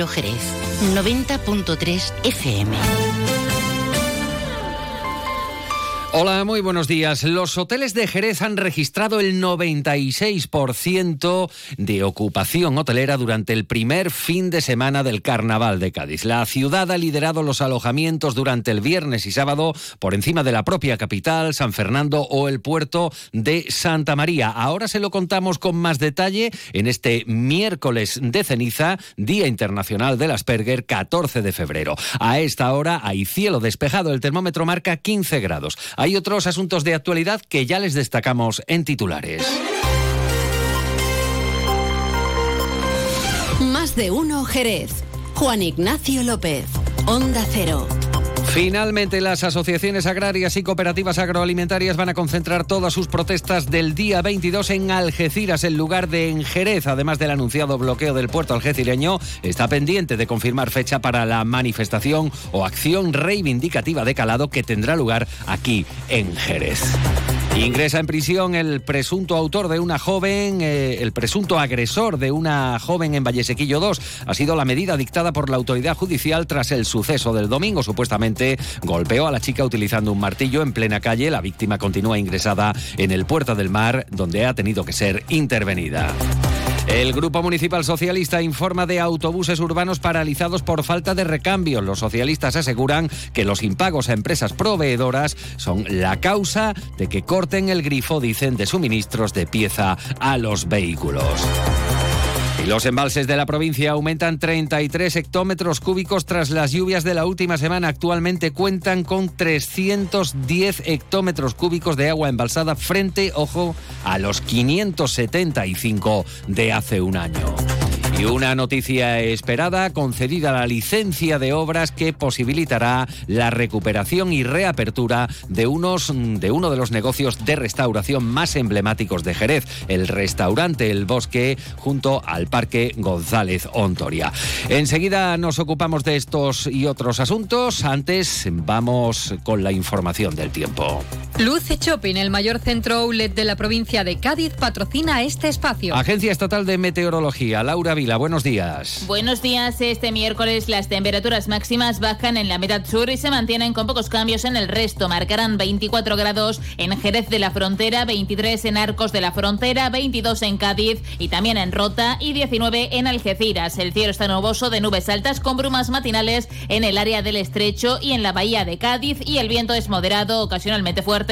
Jerez, 90.3 FM. Hola, muy buenos días. Los hoteles de Jerez han registrado el 96% de ocupación hotelera durante el primer fin de semana del Carnaval de Cádiz. La ciudad ha liderado los alojamientos durante el viernes y sábado por encima de la propia capital, San Fernando o el puerto de Santa María. Ahora se lo contamos con más detalle en este miércoles de ceniza, Día Internacional del Asperger, 14 de febrero. A esta hora hay cielo despejado, el termómetro marca 15 grados. Hay otros asuntos de actualidad que ya les destacamos en titulares. Más de uno Jerez. Juan Ignacio López. Onda Cero. Finalmente, las asociaciones agrarias y cooperativas agroalimentarias van a concentrar todas sus protestas del día 22 en Algeciras, en lugar de en Jerez. Además del anunciado bloqueo del puerto algecireño, está pendiente de confirmar fecha para la manifestación o acción reivindicativa de calado que tendrá lugar aquí en Jerez. Ingresa en prisión el presunto autor de una joven, eh, el presunto agresor de una joven en Vallesequillo 2. Ha sido la medida dictada por la autoridad judicial tras el suceso del domingo. Supuestamente golpeó a la chica utilizando un martillo en plena calle. La víctima continúa ingresada en el Puerto del Mar, donde ha tenido que ser intervenida. El Grupo Municipal Socialista informa de autobuses urbanos paralizados por falta de recambio. Los socialistas aseguran que los impagos a empresas proveedoras son la causa de que corten el grifo, dicen, de suministros de pieza a los vehículos. Los embalses de la provincia aumentan 33 hectómetros cúbicos tras las lluvias de la última semana. Actualmente cuentan con 310 hectómetros cúbicos de agua embalsada frente, ojo, a los 575 de hace un año. Y una noticia esperada, concedida la licencia de obras que posibilitará la recuperación y reapertura de, unos, de uno de los negocios de restauración más emblemáticos de Jerez, el restaurante El Bosque, junto al Parque González Ontoria. Enseguida nos ocupamos de estos y otros asuntos. Antes vamos con la información del tiempo. Luce Shopping, el mayor centro outlet de la provincia de Cádiz, patrocina este espacio. Agencia Estatal de Meteorología, Laura Vila, buenos días. Buenos días. Este miércoles las temperaturas máximas bajan en la mitad sur y se mantienen con pocos cambios en el resto. Marcarán 24 grados en Jerez de la Frontera, 23 en Arcos de la Frontera, 22 en Cádiz y también en Rota y 19 en Algeciras. El cielo está nuboso de nubes altas con brumas matinales en el área del Estrecho y en la bahía de Cádiz y el viento es moderado, ocasionalmente fuerte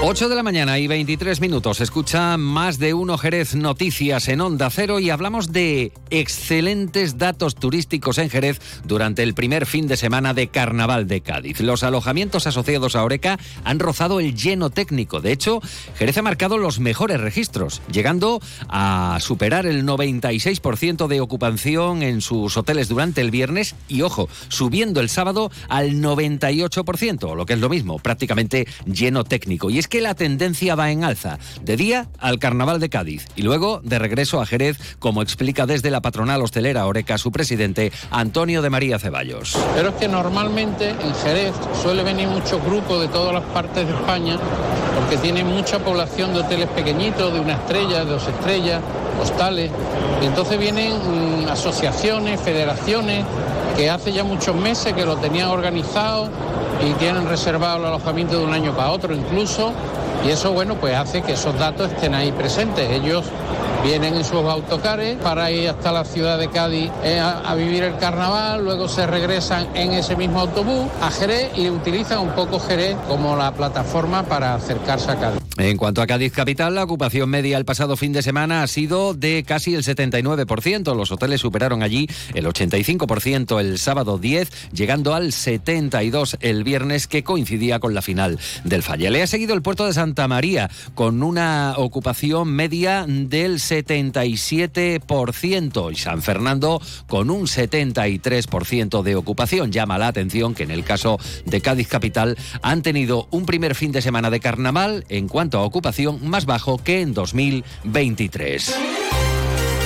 8 de la mañana y 23 minutos. Escucha más de uno Jerez Noticias en Onda Cero y hablamos de excelentes datos turísticos en Jerez durante el primer fin de semana de Carnaval de Cádiz. Los alojamientos asociados a Oreca han rozado el lleno técnico. De hecho, Jerez ha marcado los mejores registros, llegando a superar el 96% de ocupación en sus hoteles durante el viernes y, ojo, subiendo el sábado al 98%, lo que es lo mismo, prácticamente lleno técnico. Y es que la tendencia va en alza, de día al Carnaval de Cádiz y luego de regreso a Jerez, como explica desde la patronal hostelera Oreca su presidente Antonio de María Ceballos. Pero es que normalmente en Jerez suele venir muchos grupos de todas las partes de España porque tiene mucha población de hoteles pequeñitos, de una estrella, de dos estrellas, hostales. Y entonces vienen mm, asociaciones, federaciones que hace ya muchos meses que lo tenían organizado y tienen reservado el alojamiento de un año para otro incluso. Y eso, bueno, pues hace que esos datos estén ahí presentes. Ellos vienen en sus autocares para ir hasta la ciudad de Cádiz eh, a, vivir el carnaval, luego se regresan en ese mismo autobús a Jerez y utilizan un poco Jerez como la plataforma para acercarse a Cádiz. En cuanto a Cádiz Capital, la ocupación media el pasado fin de semana ha sido de casi el 79%. Los hoteles superaron allí el 85% el sábado 10, llegando al 72% el viernes, que coincidía con la final del Falla. Le ha seguido el puerto de Santa María, con una ocupación media del 77% y San Fernando con un 73% de ocupación. Llama la atención que en el caso de Cádiz Capital han tenido un primer fin de semana de carnaval en cuanto a ocupación más bajo que en 2023.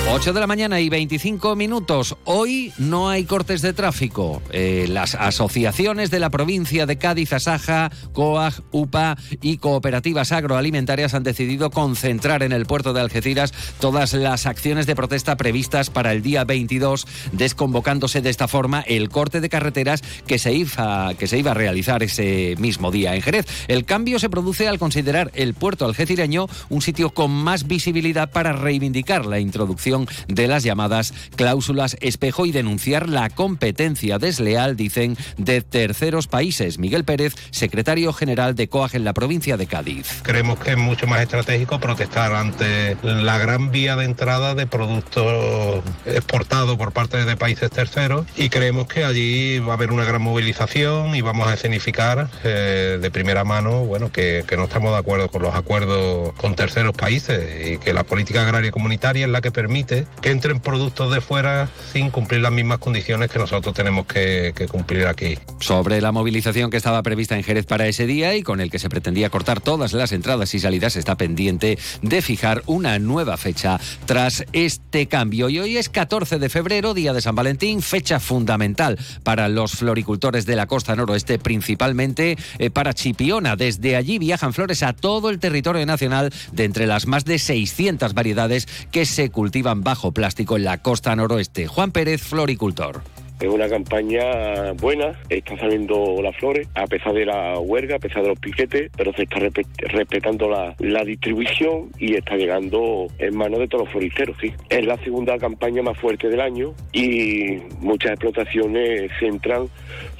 8 de la mañana y 25 minutos. Hoy no hay cortes de tráfico. Eh, las asociaciones de la provincia de Cádiz, Asaja, COAG, UPA y cooperativas agroalimentarias han decidido concentrar en el puerto de Algeciras todas las acciones de protesta previstas para el día 22, desconvocándose de esta forma el corte de carreteras que se iba, que se iba a realizar ese mismo día en Jerez. El cambio se produce al considerar el puerto algecireño un sitio con más visibilidad para reivindicar la introducción de las llamadas cláusulas espejo y denunciar la competencia desleal, dicen, de terceros países. Miguel Pérez, secretario general de COAG en la provincia de Cádiz. Creemos que es mucho más estratégico protestar ante la gran vía de entrada de productos exportados por parte de países terceros y creemos que allí va a haber una gran movilización y vamos a escenificar eh, de primera mano bueno, que, que no estamos de acuerdo con los acuerdos con terceros países y que la política agraria comunitaria es la que permite que entren productos de fuera sin cumplir las mismas condiciones que nosotros tenemos que, cumplir aquí. Sobre la movilización que estaba prevista en Jerez para ese día y con el que se pretendía cortar todas las entradas y salidas, está pendiente de fijar una nueva fecha tras este cambio. Y hoy es 14 de febrero, día de San Valentín, fecha fundamental para los floricultores de la costa noroeste, principalmente eh, para Chipiona. Desde allí viajan flores a todo el territorio nacional de entre las más de 600 variedades que se cultivan bajo plástico en la costa noroeste. Juan Pérez, floricultor. Es una campaña buena, están saliendo las flores, a pesar de la huelga, a pesar de los piquetes, pero se está respetando la, distribución y está llegando en manos de todos los floristeros, sí. Es la segunda campaña más fuerte del año y muchas explotaciones centran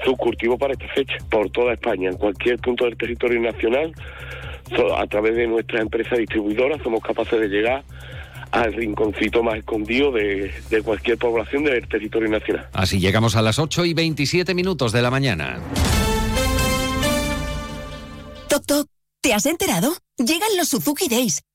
su cultivo para esta fecha, por toda España, en cualquier punto del territorio nacional, a través de nuestra empresa distribuidora somos capaces de llegar al rinconcito más escondido de, cualquier población del territorio nacional. Así llegamos a las 8 y 27 minutos de la mañana. Toc, toc, ¿te has enterado? Llegan los Suzuki Days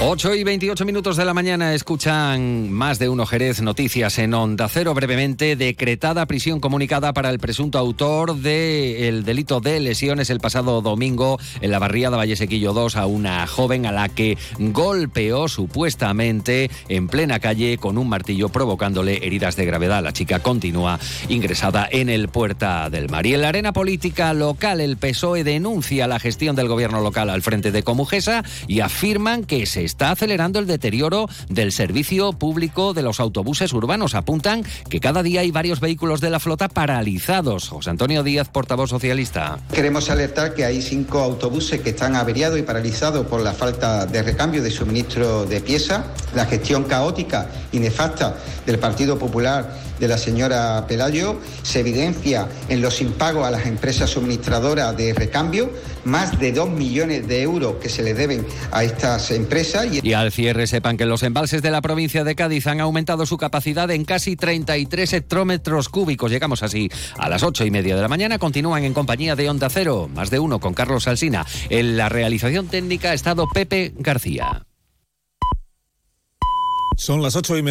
8 y 28 minutos de la mañana escuchan más de uno Jerez noticias en Onda Cero. Brevemente, decretada prisión comunicada para el presunto autor del delito de lesiones el pasado domingo en la barriada Valle Sequillo 2 a una joven a la que golpeó supuestamente en plena calle con un martillo provocándole heridas de gravedad. La chica continúa ingresada en el Puerta del Mar. Y en la arena política local, el PSOE denuncia la gestión del gobierno local al frente de Comujesa y afirman que se está acelerando el deterioro del servicio público de los autobuses urbanos. Apuntan que cada día hay varios vehículos de la flota paralizados. José Antonio Díaz, portavoz socialista. Queremos alertar que hay cinco autobuses que están averiados y paralizados por la falta de recambio de suministro de piezas, la gestión caótica y nefasta del Partido Popular de la señora Pelayo se evidencia en los impagos a las empresas suministradoras de recambio, más de 2 millones de euros que se le deben a estas empresas. Y... al cierre sepan que los embalses de la provincia de Cádiz han aumentado su capacidad en casi 33 hectómetros cúbicos. Llegamos así a las 8 y media de la mañana. Continúan en compañía de Onda Cero, más de uno con Carlos Alsina. En la realización técnica ha estado Pepe García. Son las 8 y media.